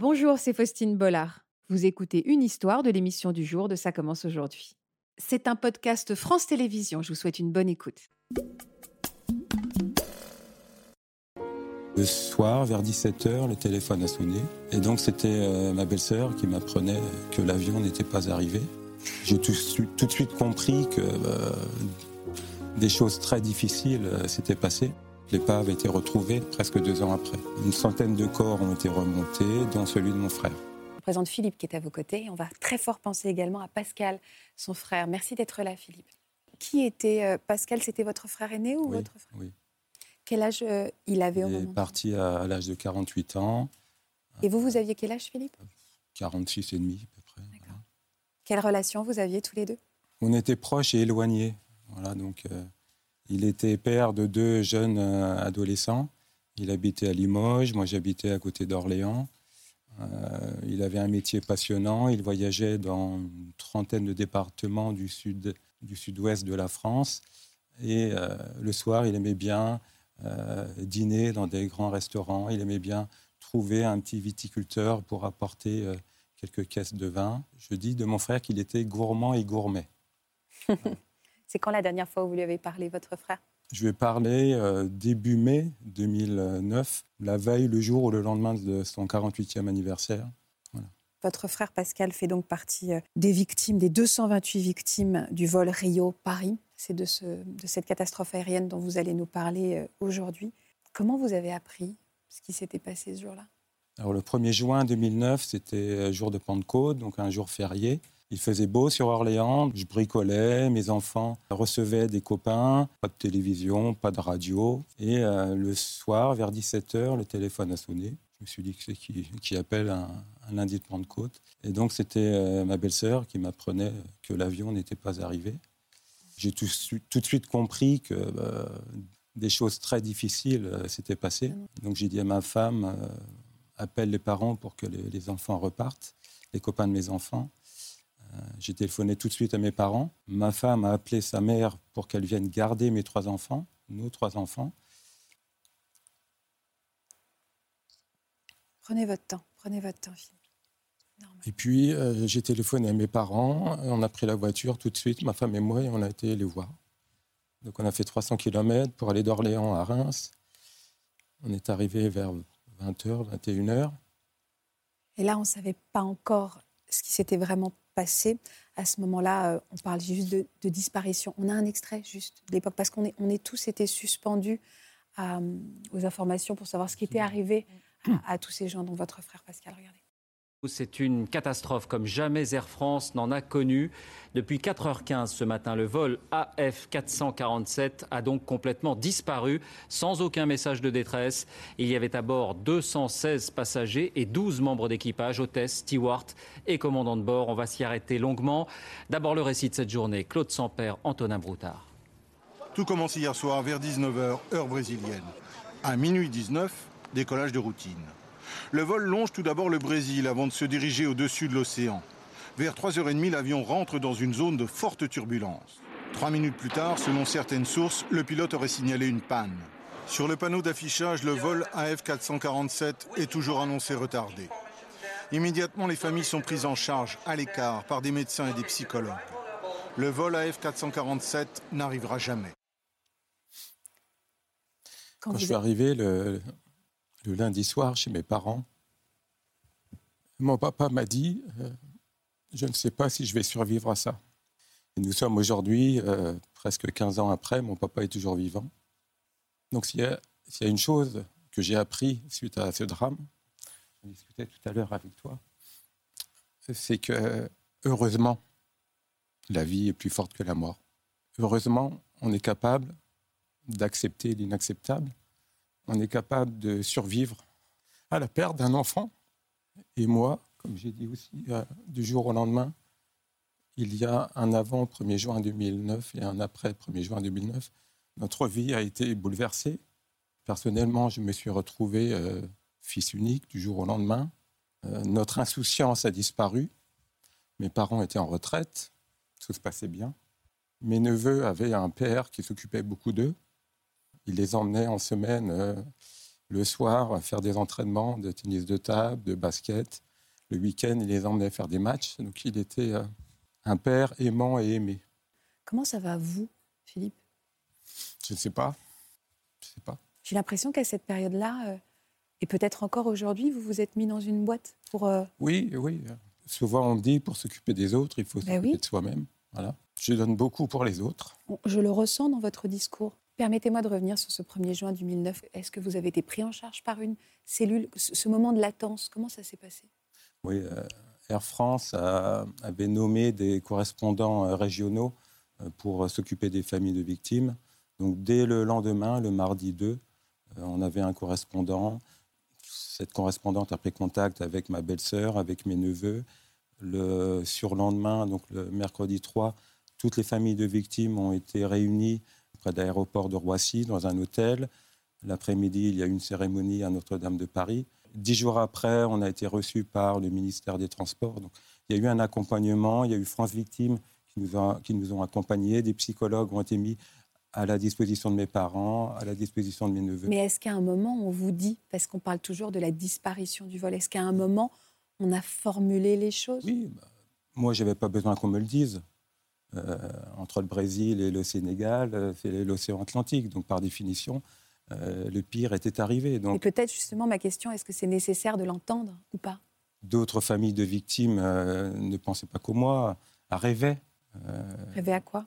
Bonjour, c'est Faustine Bollard. Vous écoutez une histoire de l'émission du jour de Ça commence aujourd'hui. C'est un podcast France Télévisions. Je vous souhaite une bonne écoute. Le soir, vers 17h, le téléphone a sonné. Et donc, c'était euh, ma belle-sœur qui m'apprenait que l'avion n'était pas arrivé. J'ai tout, de suite compris que euh, des choses très difficiles euh, s'étaient passées. L'épave a été retrouvée presque deux ans après. Une centaine de corps ont été remontés, dont celui de mon frère. Je présente Philippe qui est à vos côtés. On va très fort penser également à Pascal, son frère. Merci d'être là, Philippe. Qui était euh, Pascal C'était votre frère aîné ou votre frère Oui. Quel âge euh, il avait au Il est moment parti à, l'âge de 48 ans. Et vous, vous aviez quel âge, Philippe 46 et demi, à peu près. Voilà. Quelle relation vous aviez tous les deux On était proches et éloignés. Voilà, donc euh, il était père de deux jeunes euh, adolescents. Il habitait à Limoges, moi j'habitais à côté d'Orléans. Euh, il avait un métier passionnant, il voyageait dans une trentaine de départements du sud du sud-ouest de la France. Et euh, le soir, il aimait bien dîner dans des grands restaurants. Il aimait bien trouver un petit viticulteur pour apporter quelques caisses de vin. Je dis de mon frère qu'il était gourmand et gourmet. C'est quand la dernière fois où vous lui avez parlé, votre frère? Je lui ai parlé euh, début mai 2009, la veille, le jour ou le lendemain de son 48e anniversaire. Voilà. Votre frère Pascal fait donc partie euh, des victimes, des 228 victimes du vol Rio-Paris. C'est de, ce, de cette catastrophe aérienne dont vous allez nous parler euh, aujourd'hui. Comment vous avez appris ce qui s'était passé ce jour-là? Alors le 1er juin 2009, c'était jour de Pentecôte, donc un jour férié. Il faisait beau sur Orléans, je bricolais, mes enfants recevaient des copains, pas de télévision, pas de radio. Et euh, le soir, vers 17h, le téléphone a sonné. Je me suis dit que c'est qui, qui appelle un, un, lundi de Pentecôte. Et donc c'était euh, ma belle-sœur qui m'apprenait que l'avion n'était pas arrivé. J'ai tout, de suite compris que euh, des choses très difficiles euh, s'étaient passées. Donc j'ai dit à ma femme, appelle les parents pour que les, les enfants repartent, les copains de mes enfants. Euh, J'ai téléphoné tout de suite à mes parents. Ma femme a appelé sa mère pour qu'elle vienne garder mes trois enfants, nos trois enfants. Prenez votre temps, prenez votre temps, Philippe. Et puis, euh, j'ai téléphoné à mes parents. On a pris la voiture tout de suite, ma femme et moi, et on a été les voir. Donc, on a fait 300 km pour aller d'Orléans à Reims. On est arrivé vers 20h, 21h. Et là, on ne savait pas encore ce qui s'était vraiment passé. À ce moment-là, euh, on parle juste de, de, disparition. On a un extrait juste de l'époque, parce qu'on est, on est tous été suspendus à, aux informations pour savoir ce qui était arrivé à, à tous ces gens, dont votre frère Pascal. Regardez. C'est une catastrophe comme jamais Air France n'en a connu. Depuis 4h15 ce matin, le vol AF447 a donc complètement disparu, sans aucun message de détresse. Il y avait à bord 216 passagers et 12 membres d'équipage, hôtesse, steward et commandant de bord. On va s'y arrêter longuement. D'abord le récit de cette journée. Claude Sampère, Antonin Broutard. Tout commence hier soir vers 19h, heure brésilienne. À minuit 19, décollage de routine. Le vol longe tout d'abord le Brésil avant de se diriger au-dessus de l'océan. Vers 3h30, l'avion rentre dans une zone de forte turbulence. Trois minutes plus tard, selon certaines sources, le pilote aurait signalé une panne. Sur le panneau d'affichage, le vol AF447 est toujours annoncé retardé. Immédiatement, les familles sont prises en charge à l'écart par des médecins et des psychologues. Le vol AF447 n'arrivera jamais. Quand, Quand je suis arrivé le, le lundi soir chez mes parents. Mon papa m'a dit euh, Je ne sais pas si je vais survivre à ça. Et nous sommes aujourd'hui, euh, presque 15 ans après, mon papa est toujours vivant. Donc s'il y, y, a une chose que j'ai appris suite à ce drame, on discutait tout à l'heure avec toi, c'est que heureusement, la vie est plus forte que la mort. Heureusement, on est capable d'accepter l'inacceptable on est capable de survivre à la perte d'un enfant. Et moi, comme j'ai dit aussi, euh, du jour au lendemain, il y a un avant 1er juin 2009 et un après 1er juin 2009. Notre vie a été bouleversée. Personnellement, je me suis retrouvé euh, fils unique du jour au lendemain. Euh, notre insouciance a disparu. Mes parents étaient en retraite. Tout se passait bien. Mes neveux avaient un père qui s'occupait beaucoup d'eux. Il les emmenait en semaine euh, le soir faire des entraînements de tennis de table, de basket. Le week-end, il les emmenait faire des matchs. Donc il était euh, un père aimant et aimé. Comment ça va, vous, Philippe? Je ne sais pas. Je sais pas. J'ai l'impression qu'à cette période-là, euh, et peut-être encore aujourd'hui, vous vous êtes mis dans une boîte pour. Oui, oui. Souvent, on dit pour s'occuper des autres, il faut Ben s'occuper oui. de soi-même. Voilà. Je donne beaucoup pour les autres. Je le ressens dans votre discours. Permettez-moi de revenir sur ce 1er juin 2009. Est-ce que vous avez été pris en charge par une cellule Ce moment de latence, comment ça s'est passé? Oui, euh, Air France avait nommé des correspondants euh, régionaux euh, pour s'occuper des familles de victimes. Donc, dès le lendemain, le mardi 2, euh, on avait un correspondant. Cette correspondante a pris contact avec ma belle-sœur, avec mes neveux. Le surlendemain, donc le mercredi 3, toutes les familles de victimes ont été réunies près de l'aéroport de Roissy, dans un hôtel. L'après-midi, il y a eu une cérémonie à Notre-Dame de Paris. Dix jours après, on a été reçus par le ministère des Transports. Donc, il y a eu un accompagnement. Il y a eu France Victimes qui nous, a- qui nous ont accompagnés. Des psychologues ont été mis à la disposition de mes parents, à la disposition de mes neveux. Mais est-ce qu'à un moment, on vous dit, parce qu'on parle toujours de la disparition du vol, est-ce qu'à un moment, on a formulé les choses? Oui, bah, moi, je n'avais pas besoin qu'on me le dise. Euh, entre le Brésil et le Sénégal, euh, c'est l'océan Atlantique. Donc, par définition, euh, le pire était arrivé. Et Donc, peut-être justement ma question, est-ce que c'est nécessaire de l'entendre ou pas? D'autres familles de victimes euh, ne pensaient pas comme moi, rêvaient euh, Rêver à quoi?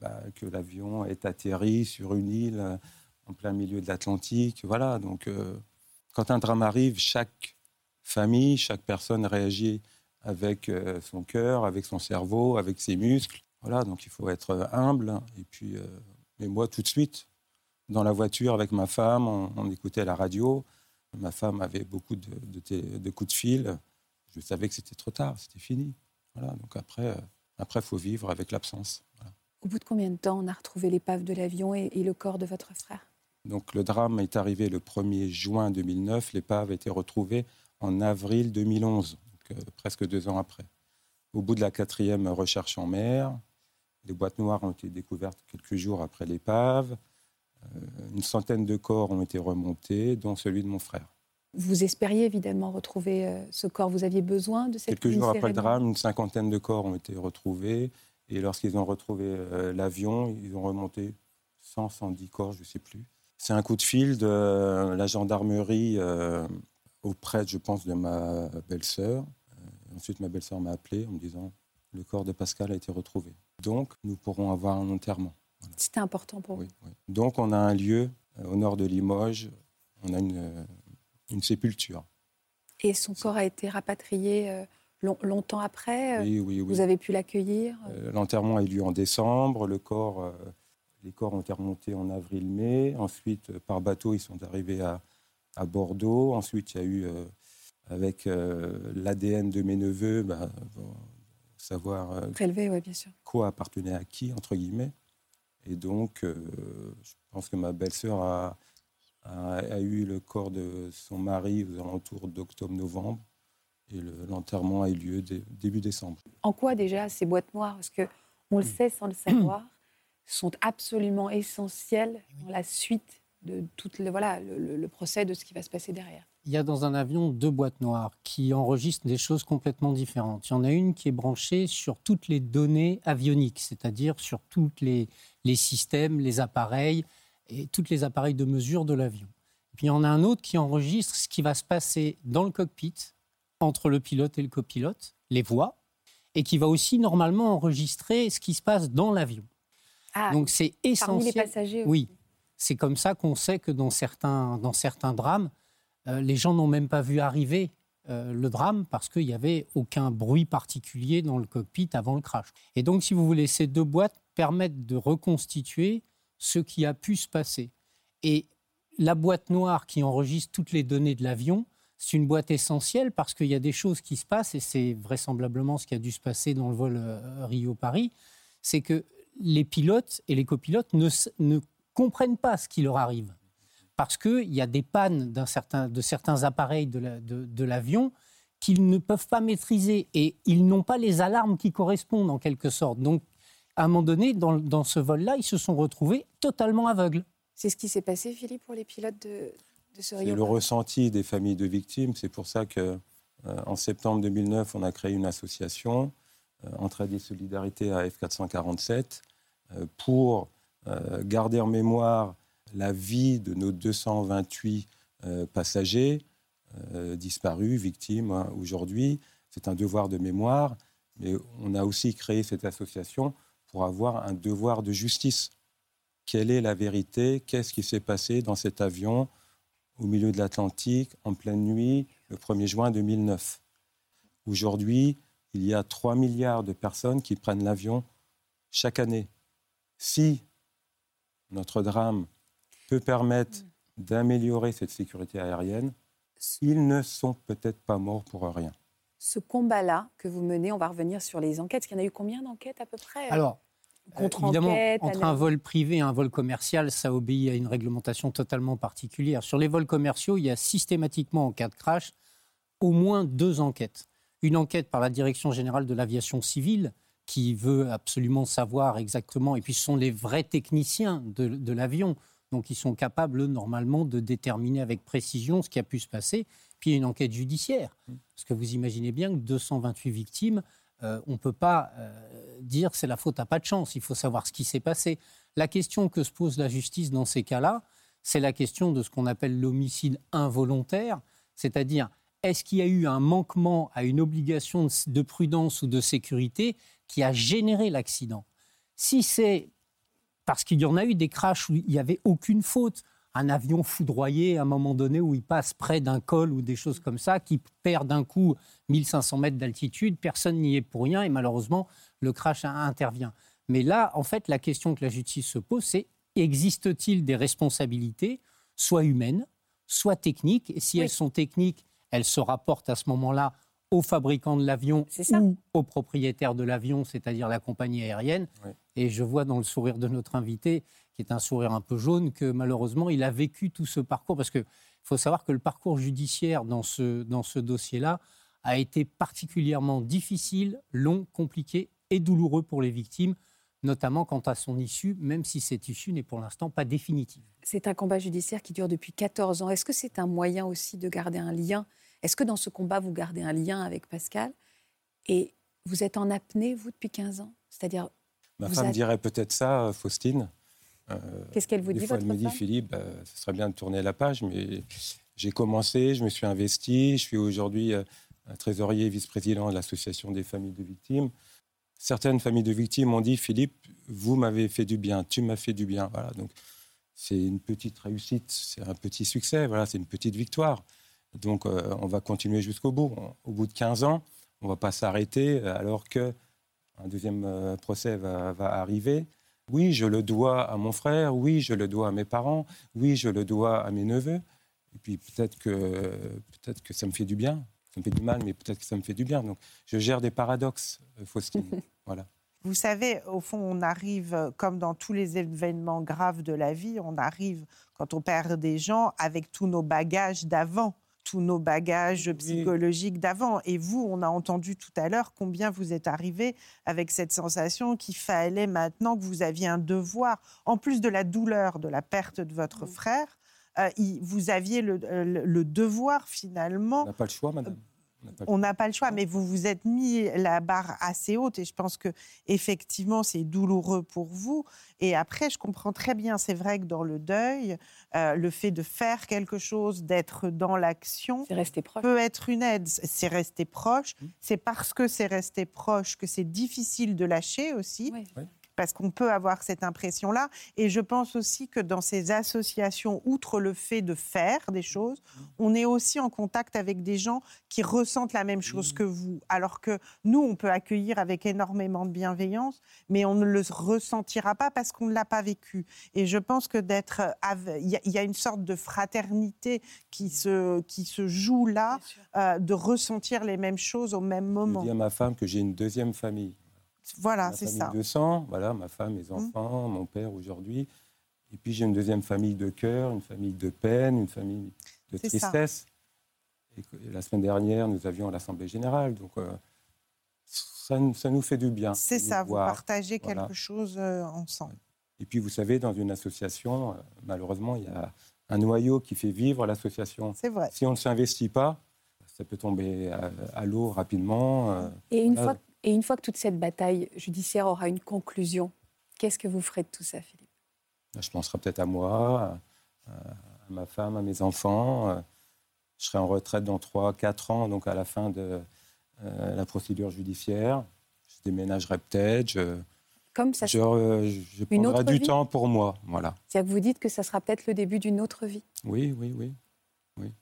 bah, que l'avion est atterri sur une île euh, en plein milieu de l'Atlantique. Voilà, donc euh, quand un drame arrive, chaque famille, chaque personne réagit avec euh, son cœur, avec son cerveau, avec ses muscles. Voilà, donc il faut être euh, humble. Et puis, euh, mais moi, tout de suite, dans la voiture avec ma femme, on, on écoutait la radio. Ma femme avait beaucoup de, de té- de coups de fil. Je savais que c'était trop tard, c'était fini. Voilà, donc après, euh, après, faut vivre avec l'absence. Voilà. Au bout de combien de temps on a retrouvé l'épave de l'avion et, et le corps de votre frère? Donc le drame est arrivé le 1er juin 2009. L'épave a été retrouvée en avril 2011, donc, euh, presque deux ans après. Au bout de la quatrième recherche en mer, les boîtes noires ont été découvertes quelques jours après l'épave. Euh, une centaine de corps ont été remontés, dont celui de mon frère. Vous espériez évidemment retrouver euh, ce corps. Vous aviez besoin de cette Quelques jours après le drame, une cinquantaine de corps ont été retrouvés. Et lorsqu'ils ont retrouvé euh, l'avion, ils ont remonté 100, 110 corps, je ne sais plus. C'est un coup de fil de la gendarmerie euh, auprès, je pense, de ma belle-sœur. Ensuite, ma belle-sœur m'a appelé en me disant le corps de Pascal a été retrouvé. Donc, nous pourrons avoir un enterrement. C'était important pour vous. oui. Donc, on a un lieu euh, au nord de Limoges. On a une, euh, une sépulture. Et son corps a été rapatrié euh, long- longtemps après. Oui, oui, oui. Vous avez pu l'accueillir. euh, L'enterrement a eu lieu en décembre. Le corps, euh, les corps ont été remontés en avril-mai. Ensuite, par bateau, ils sont arrivés à, à Bordeaux. Ensuite, il y a eu, avec l'ADN de mes neveux, bah, bon, savoir euh, bien sûr. quoi appartenait à qui, entre guillemets. Et donc, euh, je pense que ma belle-sœur a, a- a eu le corps de son mari aux alentours d'octobre-novembre. Et le- l'enterrement a eu lieu dé- début décembre. En quoi déjà ces boîtes noires? Parce que on le sait sans le savoir, sont absolument essentielles dans la suite de tout le, voilà, le, procès de ce qui va se passer derrière. Il y a dans un avion deux boîtes noires qui enregistrent des choses complètement différentes. Il y en a une qui est branchée sur toutes les données avioniques, c'est-à-dire sur tous les, les systèmes, les appareils et tous les appareils de mesure de l'avion. Puis il y en a un autre qui enregistre ce qui va se passer dans le cockpit, entre le pilote et le copilote, les voix, et qui va aussi normalement enregistrer ce qui se passe dans l'avion. Ah, Donc c'est parmi essentiel. les passagers Oui, c'est comme ça qu'on sait que dans certains, dans certains drames, euh, les gens n'ont même pas vu arriver euh, le drame parce qu'il n'y avait aucun bruit particulier dans le cockpit avant le crash. Et donc, si vous voulez, ces deux boîtes permettent de reconstituer ce qui a pu se passer. Et la boîte noire qui enregistre toutes les données de l'avion, c'est une boîte essentielle parce qu'il y a des choses qui se passent, et c'est vraisemblablement ce qui a dû se passer dans le vol euh, Rio-Paris, c'est que les pilotes et les copilotes ne, ne comprennent pas ce qui leur arrive. Parce qu'il y a des pannes d'un certain, de certains appareils de la- de- de l'avion qu'ils ne peuvent pas maîtriser et ils n'ont pas les alarmes qui correspondent en quelque sorte. Donc, à un moment donné, dans, dans ce vol-là, ils se sont retrouvés totalement aveugles. C'est ce qui s'est passé, Philippe, pour les pilotes de, C'est le ressenti des familles de victimes. C'est pour ça que en septembre 2009, on a créé une association, Entraide et Solidarité à F447, pour garder en mémoire la vie de nos 228 passagers disparus, victimes hein, aujourd'hui. C'est un devoir de mémoire, mais on a aussi créé cette association pour avoir un devoir de justice. Quelle est la vérité? Qu'est-ce qui s'est passé dans cet avion au milieu de l'Atlantique en pleine nuit le 1er juin 2009 Aujourd'hui, il y a 3 milliards de personnes qui prennent l'avion chaque année. Si notre drame peut permettre d'améliorer cette sécurité aérienne, ils ne sont peut-être pas morts pour rien ce combat-là que vous menez, on va revenir sur les enquêtes. Il y en a eu combien d'enquêtes à peu près? Alors, contre évidemment, entre un vol privé et un vol commercial, ça obéit à une réglementation totalement particulière. Sur les vols commerciaux, il y a systématiquement, en cas de crash, au moins deux enquêtes. Une enquête par la Direction générale de l'aviation civile, qui veut absolument savoir exactement, et puis ce sont les vrais techniciens de, de l'avion, donc ils sont capables normalement de déterminer avec précision ce qui a pu se passer puis une enquête judiciaire. Mm. Parce que vous imaginez bien que 228 victimes, euh, on ne peut pas euh, dire que c'est la faute à pas de chance. Il faut savoir ce qui s'est passé. La question que se pose la justice dans ces cas-là, c'est la question de ce qu'on appelle l'homicide involontaire, c'est-à-dire est-ce qu'il y a eu un manquement à une obligation de prudence ou de sécurité qui a généré l'accident Si c'est parce qu'il y en a eu des crashs où il n'y avait aucune faute, un avion foudroyé à un moment donné où il passe près d'un col ou des choses comme ça, qui perd d'un coup 1500 mètres d'altitude, personne n'y est pour rien et malheureusement le crash intervient. Mais là, en fait, la question que la justice se pose, c'est existe-t-il des responsabilités, soit humaines, soit techniques Et si elles sont techniques, elles se rapportent à ce moment-là au fabricant de l'avion ou au propriétaire de l'avion, c'est-à-dire la compagnie aérienne. Et je vois dans le sourire de notre invité qui est un sourire un peu jaune, que malheureusement, il a vécu tout ce parcours. Parce qu'il faut savoir que le parcours judiciaire dans ce, dans ce dossier-là a été particulièrement difficile, long, compliqué et douloureux pour les victimes, notamment quant à son issue, même si cette issue n'est pour l'instant pas définitive. C'est un combat judiciaire qui dure depuis 14 ans. Est-ce que c'est un moyen aussi de garder un lien Est-ce que dans ce combat, vous gardez un lien avec Pascal Et vous êtes en apnée, vous, depuis 15 ans? C'est-à-dire. Ma femme dirait peut-être ça, Faustine. Euh, Qu'est-ce qu'elle vous dit, fois, Elle me dit, Philippe, bah, ce serait bien de tourner la page, mais j'ai commencé, je me suis investi, je suis aujourd'hui euh, trésorier vice-président de l'Association des familles de victimes. Certaines familles de victimes m'ont dit, Philippe, vous m'avez fait du bien, tu m'as fait du bien. Voilà, donc c'est une petite réussite, c'est un petit succès, voilà, c'est une petite victoire. Donc euh, on va continuer jusqu'au bout. Au bout de 15 ans, on ne va pas s'arrêter alors qu'un deuxième procès va, va arriver. Oui, je le dois à mon frère, oui, je le dois à mes parents, oui, je le dois à mes neveux. Et puis peut-être que, peut que ça me fait du bien. Ça me fait du mal, mais peut-être que ça me fait du bien. Donc je gère des paradoxes, euh, Faustine. voilà. Vous savez, au fond, on arrive, comme dans tous les événements graves de la vie, on arrive, quand on perd des gens, avec tous nos bagages d'avant tous nos bagages psychologiques d'avant. Et vous, on a entendu tout à l'heure combien vous êtes arrivé avec cette sensation qu'il fallait maintenant que vous aviez un devoir, en plus de la douleur de la perte de votre frère, euh, vous aviez le, euh, le, devoir finalement. On n'a pas le choix, madame. On n'a pas le choix, mais vous vous êtes mis la barre assez haute et je pense que effectivement c'est douloureux pour vous. Et après, je comprends très bien, c'est vrai que dans le deuil, euh, le fait de faire quelque chose, d'être dans l'action, peut être une aide. C'est rester proche. Mmh. C'est parce que c'est rester proche que c'est difficile de lâcher aussi parce qu'on peut avoir cette impression-là. Et je pense aussi que dans ces associations, outre le fait de faire des choses, on est aussi en contact avec des gens qui ressentent la même chose que vous. Alors que nous, on peut accueillir avec énormément de bienveillance, mais on ne le ressentira pas parce qu'on ne l'a pas vécu. Et je pense que d'être... Il y, a une sorte de fraternité qui se, qui se joue là, euh, de ressentir les mêmes choses au même moment. Je dis à ma femme que j'ai une deuxième famille. Voilà, c'est ça. de sang, voilà, ma femme, mes mmh. enfants, mon père aujourd'hui. Et puis j'ai une deuxième famille de cœur, une famille de peine, une famille de tristesse. Et la semaine dernière, nous avions l'Assemblée générale. Donc euh, ça, ça, nous fait du bien. C'est ça, vous partagez quelque chose euh, ensemble. Et puis vous savez, dans une association, euh, malheureusement, il y a un noyau qui fait vivre l'association. C'est vrai. Si on ne s'investit pas, ça peut tomber à, à l'eau rapidement. euh, Et une, Voilà. fois, et une fois que toute cette bataille judiciaire aura une conclusion, qu'est-ce que vous ferez de tout ça, Philippe? Je penserai peut-être à moi, à, ma femme, à mes enfants. Euh, Je serai en retraite dans 3-4 ans, donc à la fin de euh, la procédure judiciaire. Je déménagerai peut-être. Je, Comme ça, je, euh, je Une prendrai autre du vie temps pour moi. Voilà. c'est-à-dire que vous dites que ça sera peut-être le début d'une autre vie. Oui, oui, oui.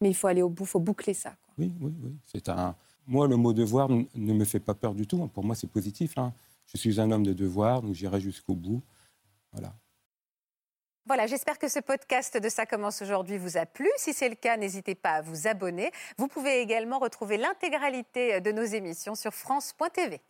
Mais il faut aller au bout, il faut boucler ça. quoi. Oui, oui, oui. C'est un... Moi, le mot devoir ne me fait pas peur du tout. Pour moi, c'est positif. hein. Je suis un homme de devoir, donc j'irai jusqu'au bout. Voilà. Voilà, j'espère que ce podcast de Ça commence aujourd'hui vous a plu. Si c'est le cas, n'hésitez pas à vous abonner. Vous pouvez également retrouver l'intégralité de nos émissions sur France.tv.